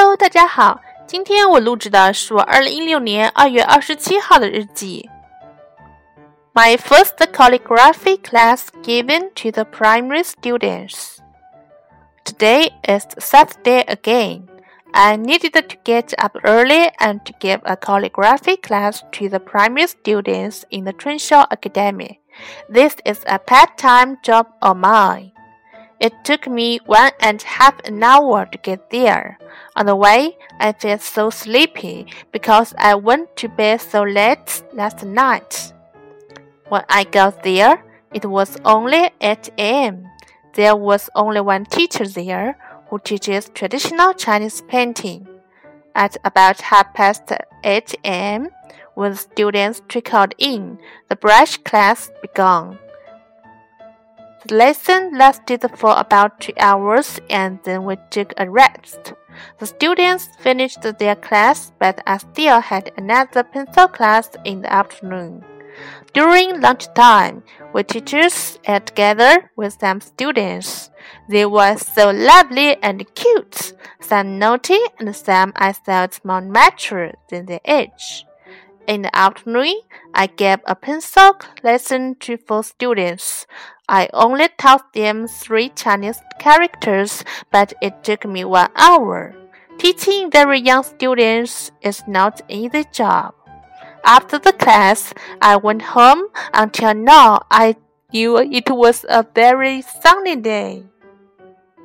Hello，大家好，今天我录制的是我二零一六年二月二十七号的日记。My first calligraphy class given to the primary students. Today is Saturday again. I needed to get up early and to give a calligraphy class to the primary students in the Chunshaw Academy. This is a part-time job of mine. It took me one and a half an hour to get there. On the way, I felt so sleepy because I went to bed so late last night. When I got there, it was only 8 a.m. There was only one teacher there who teaches traditional Chinese painting. At about half past 8 a.m., when students trickled in, the brush class began. The lesson lasted for about two hours and then we took a rest. The students finished their class, but I still had another pencil class in the afternoon. During lunchtime, we teachers ate together with some students. They were so lovely and cute, some naughty and some I thought more mature than their age. In the afternoon, I gave a pencil lesson to four students. I only taught them three Chinese characters, but it took me one hour. Teaching very young students is not an easy job. After the class, I went home. Until now, I knew it was a very sunny day.